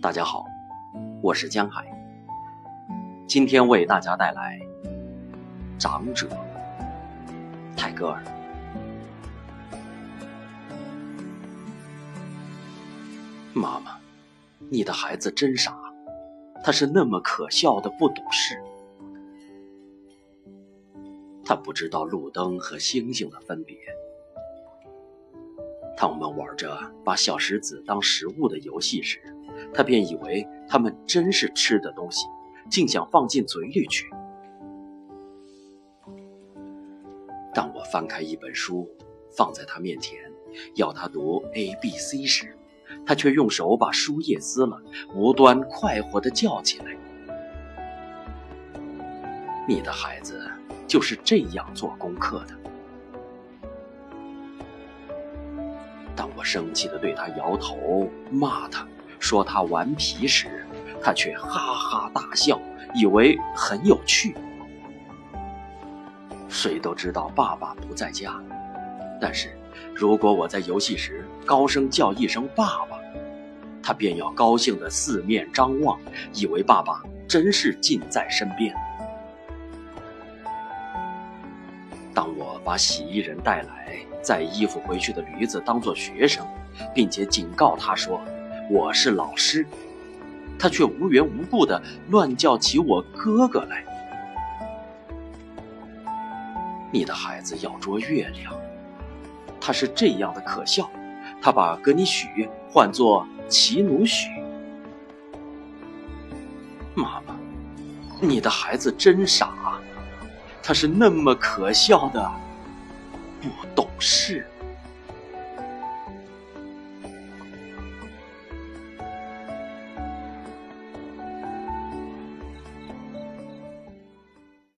大家好，我是江海。今天为大家带来《长者》泰戈尔。妈妈，你的孩子真傻，他是那么可笑的不懂事。他不知道路灯和星星的分别。当我们玩着把小石子当食物的游戏时，他便以为他们真是吃的东西，竟想放进嘴里去。当我翻开一本书，放在他面前，要他读 A、B、C 时，他却用手把书页撕了，无端快活地叫起来。你的孩子就是这样做功课的。当我生气地对他摇头、骂他。说他顽皮时，他却哈哈大笑，以为很有趣。谁都知道爸爸不在家，但是如果我在游戏时高声叫一声“爸爸”，他便要高兴地四面张望，以为爸爸真是近在身边。当我把洗衣人带来载衣服回去的驴子当作学生，并且警告他说。我是老师，他却无缘无故的乱叫起我哥哥来。你的孩子要捉月亮，他是这样的可笑，他把格尼许唤作奇努许。妈妈，你的孩子真傻，他是那么可笑的不懂事。